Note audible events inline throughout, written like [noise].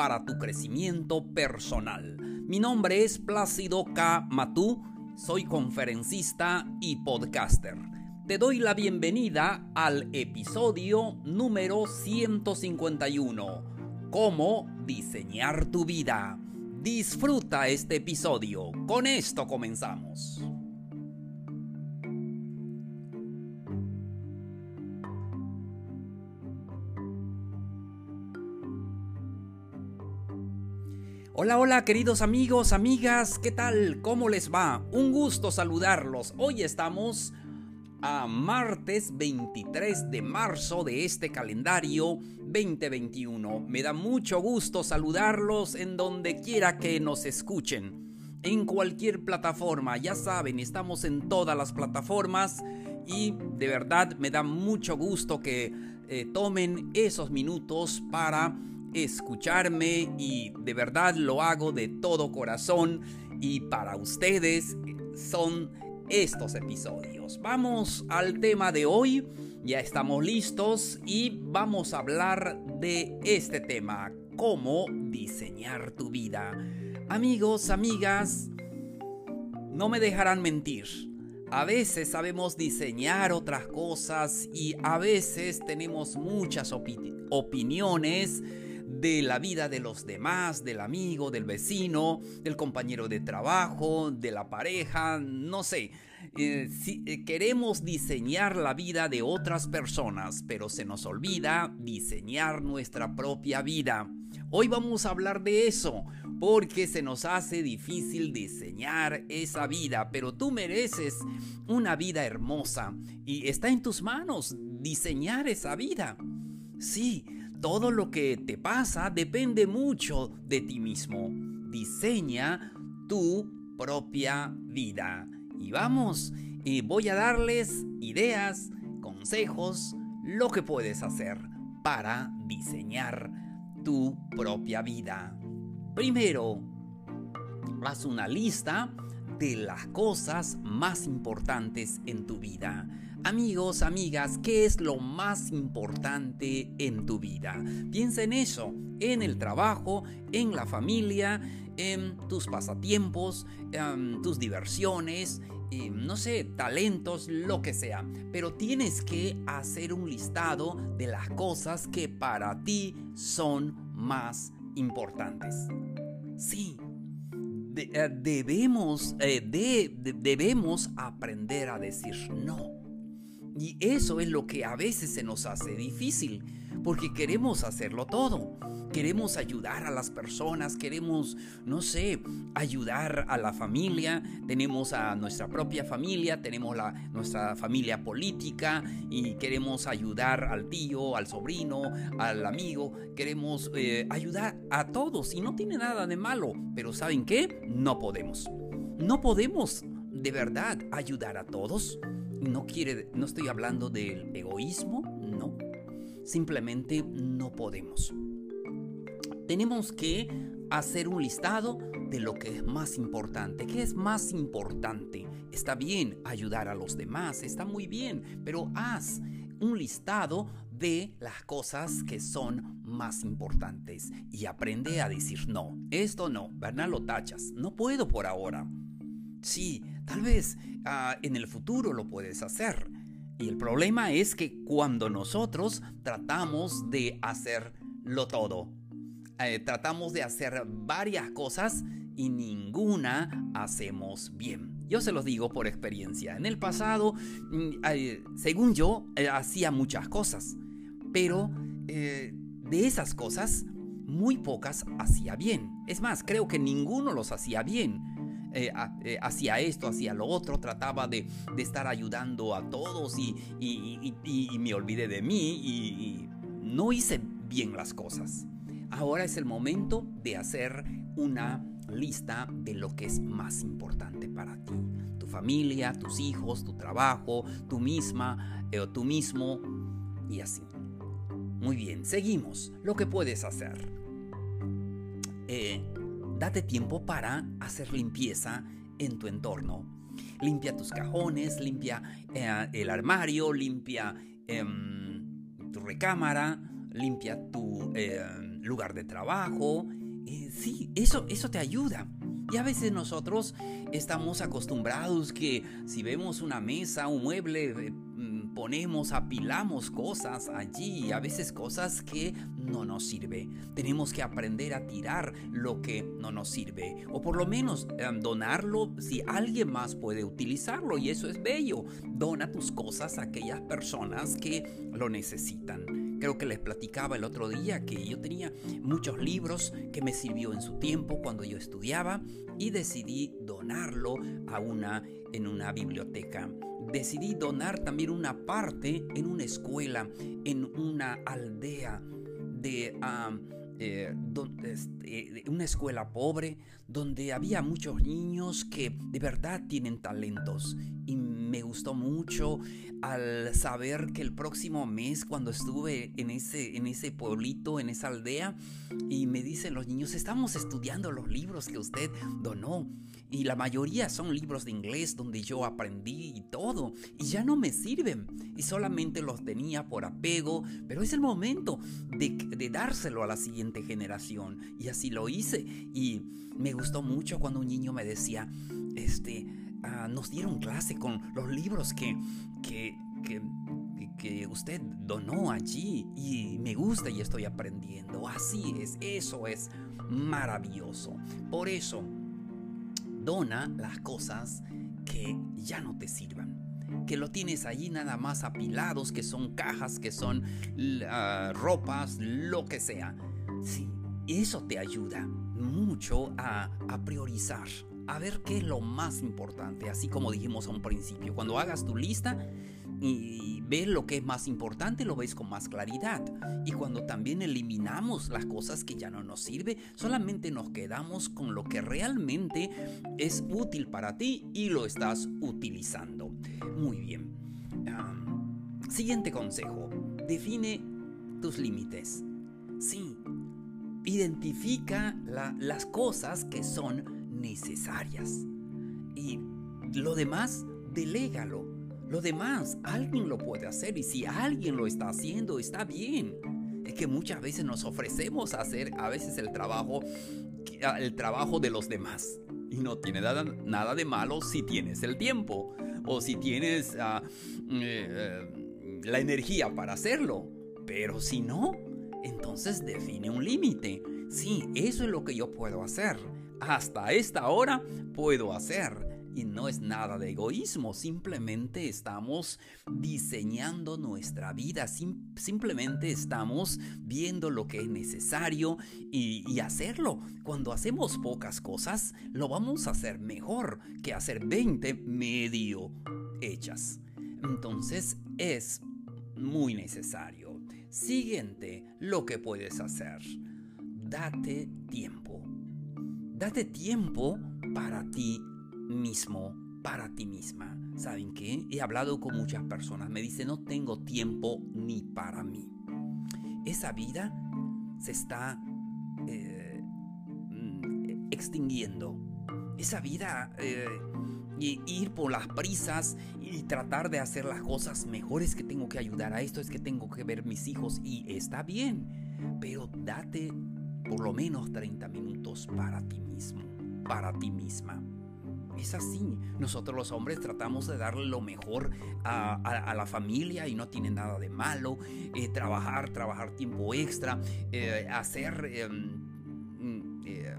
para tu crecimiento personal. Mi nombre es Plácido K. Matú soy conferencista y podcaster. Te doy la bienvenida al episodio número 151. Cómo diseñar tu vida. Disfruta este episodio. Con esto comenzamos. Hola, hola queridos amigos, amigas, ¿qué tal? ¿Cómo les va? Un gusto saludarlos. Hoy estamos a martes 23 de marzo de este calendario 2021. Me da mucho gusto saludarlos en donde quiera que nos escuchen. En cualquier plataforma, ya saben, estamos en todas las plataformas y de verdad me da mucho gusto que eh, tomen esos minutos para escucharme y de verdad lo hago de todo corazón y para ustedes son estos episodios. Vamos al tema de hoy, ya estamos listos y vamos a hablar de este tema, cómo diseñar tu vida. Amigos, amigas, no me dejarán mentir. A veces sabemos diseñar otras cosas y a veces tenemos muchas opiniones de la vida de los demás, del amigo, del vecino, del compañero de trabajo, de la pareja, no sé. Eh, si, eh, queremos diseñar la vida de otras personas, pero se nos olvida diseñar nuestra propia vida. Hoy vamos a hablar de eso, porque se nos hace difícil diseñar esa vida, pero tú mereces una vida hermosa y está en tus manos diseñar esa vida. Sí, todo lo que te pasa depende mucho de ti mismo. Diseña tu propia vida. Y vamos, y voy a darles ideas, consejos, lo que puedes hacer para diseñar tu propia vida. Primero, haz una lista de las cosas más importantes en tu vida. Amigos, amigas, ¿qué es lo más importante en tu vida? Piensa en eso, en el trabajo, en la familia, en tus pasatiempos, en tus diversiones, no sé, talentos, lo que sea. Pero tienes que hacer un listado de las cosas que para ti son más importantes. Sí, eh, debemos, eh, debemos aprender a decir no. Y eso es lo que a veces se nos hace difícil, porque queremos hacerlo todo. Queremos ayudar a las personas, queremos, no sé, ayudar a la familia, tenemos a nuestra propia familia, tenemos la, nuestra familia política y queremos ayudar al tío, al sobrino, al amigo, queremos eh, ayudar a todos y no tiene nada de malo, pero ¿saben qué? No podemos. No podemos de verdad ayudar a todos no quiere, no estoy hablando del egoísmo, no. Simplemente no podemos. Tenemos que hacer un listado de lo que es más importante. ¿Qué es más importante? Está bien ayudar a los demás, está muy bien, pero haz un listado de las cosas que son más importantes y aprende a decir no. Esto no, ¿verdad? Lo tachas. No puedo por ahora. Sí, tal vez ah, en el futuro lo puedes hacer. Y el problema es que cuando nosotros tratamos de hacerlo todo, eh, tratamos de hacer varias cosas y ninguna hacemos bien. Yo se los digo por experiencia. En el pasado, mm, eh, según yo, eh, hacía muchas cosas, pero de esas cosas, muy pocas hacía bien. Es más, creo que ninguno los hacía bien. Eh, eh, hacía esto, hacía lo otro, trataba de, estar ayudando a todos y, me olvidé de mí y, no hice bien las cosas. ahora es el momento de hacer una lista de lo que es más importante para ti. Tu familia, tus hijos, tu trabajo, tú misma eh, tú mismo y así. Muy bien, seguimos. Lo que puedes hacer. Eh, date tiempo para hacer limpieza en tu entorno. Limpia tus cajones, limpia eh, el armario, limpia em, tu recámara, limpia tu em, lugar de trabajo. sí, eso, eso te ayuda. Y a veces nosotros estamos acostumbrados que si vemos una mesa, un mueble, eh, ponemos, apilamos cosas allí, a veces cosas que no nos sirve. Tenemos que aprender a tirar lo que no nos sirve o por lo menos em, donarlo si alguien más puede utilizarlo y eso es bello. Dona tus cosas a aquellas personas que lo necesitan. Creo que les platicaba el otro día que yo tenía muchos libros que me sirvió en su tiempo cuando yo estudiaba y decidí donarlo a una en una biblioteca decidí donar también una parte en una escuela, en una aldea de, eh, este, una escuela pobre donde había muchos niños que de verdad tienen talentos. Y me gustó mucho al saber que el próximo mes, cuando estuve en ese, en ese pueblito, en esa aldea, y me dicen los niños, estamos estudiando los libros que usted donó. Y la mayoría son libros de inglés donde yo aprendí y todo. Y ya no me sirven. Y solamente los tenía por apego. Pero es el momento de, dárselo a la siguiente generación. Y así lo hice. Y me gustó mucho cuando un niño me decía, este, ah, nos dieron clase con los libros que, que, que que usted donó allí y me gusta y estoy aprendiendo. Así es, eso es maravilloso. Por eso Dona las cosas que ya no te sirvan. Que lo tienes allí nada más apilados, que son cajas, que son ah, ropas, lo que sea. Sí, eso te ayuda mucho a, a priorizar, a ver qué es lo más importante, así como dijimos a un principio. Cuando hagas tu lista, y ves lo que es más importante, lo ves con más claridad. Y cuando también eliminamos las cosas que ya no nos sirve, solamente nos quedamos con lo que realmente es útil para ti y lo estás utilizando. Muy bien. siguiente consejo. Define tus límites. Sí. Identifica las cosas que son necesarias. Y lo demás, delégalo lo demás, alguien lo puede hacer y si alguien lo está haciendo, está bien. Es que muchas veces nos ofrecemos a hacer a veces el trabajo, el trabajo de los demás. Y no tiene nada, nada de malo si tienes el tiempo o si tienes ah, eh, eh, la energía para hacerlo. Pero si no, entonces define un límite. Sí, eso es lo que yo puedo hacer. Hasta esta hora puedo hacer. Y no es nada de egoísmo, simplemente estamos diseñando nuestra vida, simplemente estamos viendo lo que es necesario y, hacerlo. Cuando hacemos pocas cosas, lo vamos a hacer mejor que hacer 20 medio hechas. Entonces es muy necesario. Siguiente, lo que puedes hacer. Date tiempo. Date tiempo para ti mismo para ti misma. ¿Saben qué? He hablado con muchas personas. Me dicen, no tengo tiempo ni para mí. Esa vida se está eh, mm, extinguiendo. Esa vida, eh, ir por las prisas y tratar de hacer las cosas mejores que tengo que ayudar a esto, es que tengo que ver mis hijos y está bien. Pero date por lo menos 30 minutos para ti mismo, para ti misma. Es así. Nosotros los hombres tratamos de darle lo mejor a, la familia y no tiene nada de malo. Eh, trabajar, trabajar tiempo extra, eh, hacer... Em, mm, eh,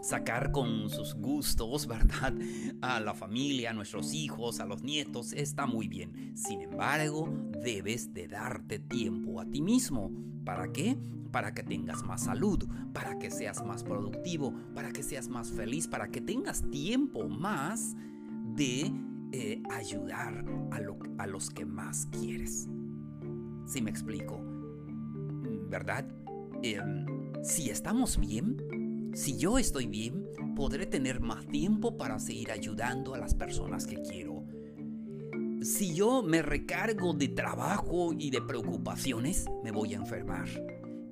sacar con sus gustos, [laughs] ¿verdad? A la familia, a nuestros hijos, a los nietos, está muy bien. Sin embargo, debes de darte tiempo a ti mismo. ¿Para qué? Para que tengas más salud, para que seas más productivo, para que seas más feliz, para que tengas tiempo más de eh, ayudar a, los que más quieres. Si me explico, ¿verdad? Em, si estamos bien, si yo estoy bien, podré tener más tiempo para seguir ayudando a las personas que quiero. Si yo me recargo de trabajo y de preocupaciones, me voy a enfermar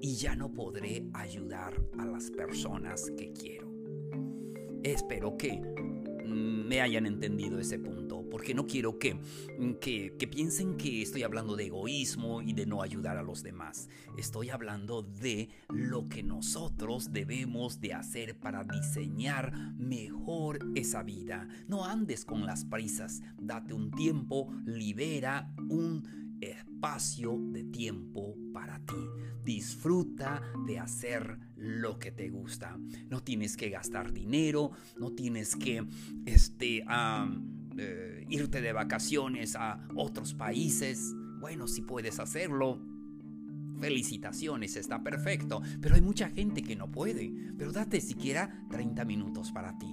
y ya no podré ayudar a las personas que quiero. Espero que mm, me hayan entendido ese punto, porque no quiero que, mm, que, que, piensen que estoy hablando de egoísmo y de no ayudar a los demás. Estoy hablando de lo que nosotros debemos de hacer para diseñar mejor esa vida. No andes con las prisas, date un tiempo, libera un espacio de tiempo para ti. Disfruta de hacer lo que te gusta. No tienes que gastar dinero, no tienes que este, eh, irte de vacaciones a otros países. Bueno, si puedes hacerlo, felicitaciones, está perfecto. Pero hay mucha gente que no puede. Pero date siquiera 30 minutos para ti.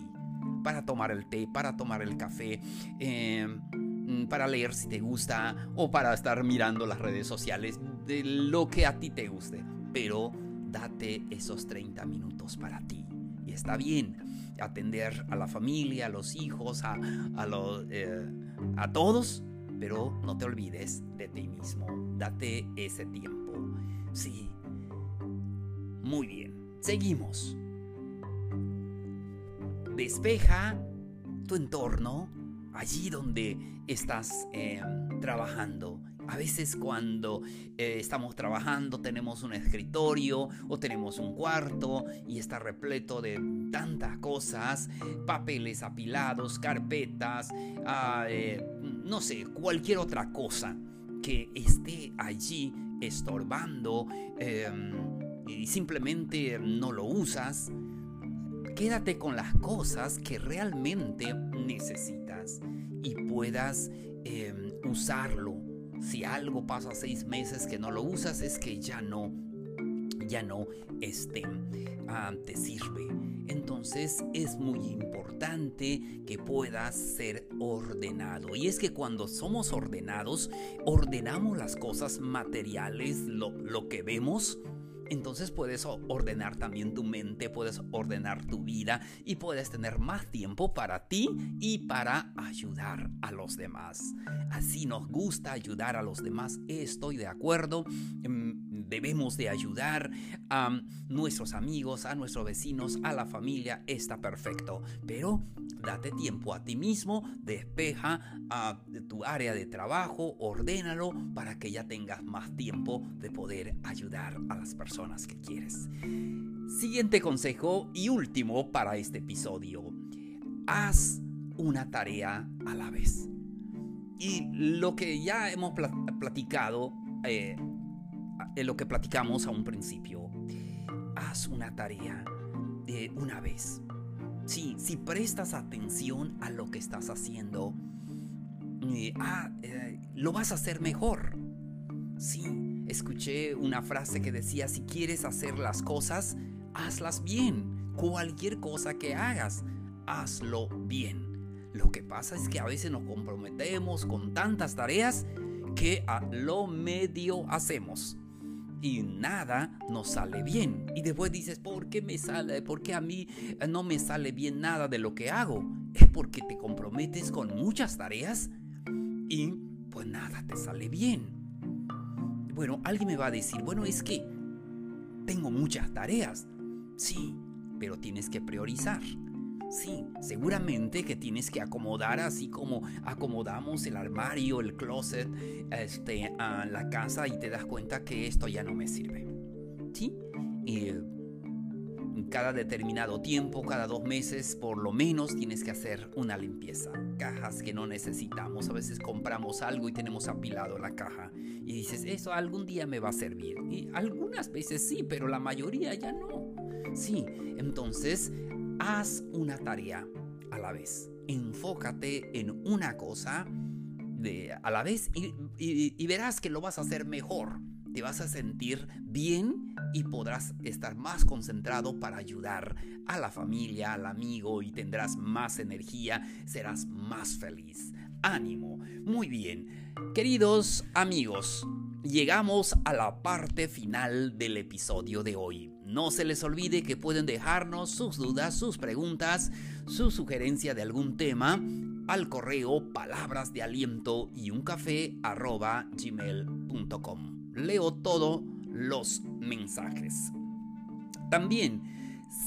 Para tomar el té, para tomar el café. Mm, para leer si te gusta o para estar mirando las redes sociales de lo que a ti te guste. Pero date esos 30 minutos para ti. Y está bien atender a la familia, a los hijos, a, a, eh, a todos, pero no te olvides de ti mismo. Date ese tiempo. Sí. Muy bien. Seguimos. Despeja tu entorno allí donde estás em, trabajando. A veces cuando eh, estamos trabajando tenemos un escritorio o tenemos un cuarto y está repleto de tantas cosas, papeles apilados, carpetas, ah, eh, no sé, cualquier otra cosa que esté allí estorbando em, y simplemente no lo usas. Quédate con las cosas que realmente necesitas y puedas em, usarlo. Si algo pasa seis meses que no lo usas, es que ya no, ya no este, te sirve. Entonces es muy importante que puedas ser ordenado. Y es que cuando somos ordenados, ordenamos las cosas materiales, lo, lo que vemos, entonces puedes ordenar también tu mente, puedes ordenar tu vida y puedes tener más tiempo para ti y para ayudar a los demás. Así nos gusta ayudar a los demás, estoy de acuerdo. Em, debemos de ayudar a nuestros amigos, a nuestros vecinos, a la familia, está perfecto. Pero date tiempo a ti mismo, despeja a tu área de trabajo, ordénalo para que ya tengas más tiempo de poder ayudar a las personas que quieres. Siguiente consejo y último para este episodio. Haz una tarea a la vez. Y lo que ya hemos platicado eh, en lo que platicamos a un principio. Haz una tarea de una vez. Sí, si prestas atención a lo que estás haciendo, eh, ah, eh, lo vas a hacer mejor. Sí, escuché una frase que decía, si quieres hacer las cosas, hazlas bien. Cualquier cosa que hagas, hazlo bien. Lo que pasa es que a veces nos comprometemos con tantas tareas que a lo medio hacemos y nada nos sale bien. Y después dices, ¿por qué me sale? ¿Por qué a mí no me sale bien nada de lo que hago? Es porque te comprometes con muchas tareas y pues nada te sale bien. Bueno, alguien me va a decir, bueno, es que tengo muchas tareas. Sí, pero tienes que priorizar. Sí, seguramente que tienes que acomodar así como acomodamos el armario, el closet, este, a la casa y te das cuenta que esto ya no me sirve. ¿Sí? Y cada determinado tiempo, cada dos meses, por lo menos tienes que hacer una limpieza. Cajas que no necesitamos. A veces compramos algo y tenemos apilado la caja. Y dices, eso algún día me va a servir. Y algunas veces sí, pero la mayoría ya no. Sí, entonces Haz una tarea a la vez. Enfócate en una cosa de, a la vez y, verás que lo vas a hacer mejor. Te vas a sentir bien y podrás estar más concentrado para ayudar a la familia, al amigo y tendrás más energía, serás más feliz. Ánimo. Muy bien. Queridos amigos, llegamos a la parte final del episodio de hoy. No se les olvide que pueden dejarnos sus dudas, sus preguntas, su sugerencia de algún tema al correo palabras y un café. Leo todos los mensajes. También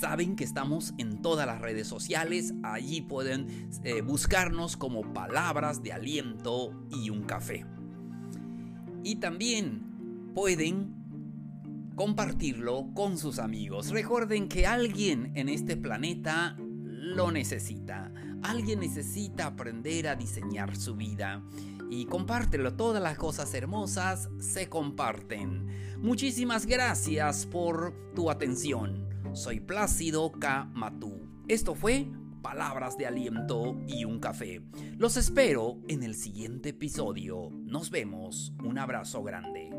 saben que estamos en todas las redes sociales, allí pueden eh, buscarnos como palabras de aliento y un café. Y también pueden compartirlo con sus amigos. Recuerden que alguien en este planeta lo necesita. Alguien necesita aprender a diseñar su vida. Y compártelo, todas las cosas hermosas se comparten. Muchísimas gracias por tu atención. Soy Plácido K. Matú. Esto fue Palabras de Aliento y un Café. Los espero en el siguiente episodio. Nos vemos. Un abrazo grande.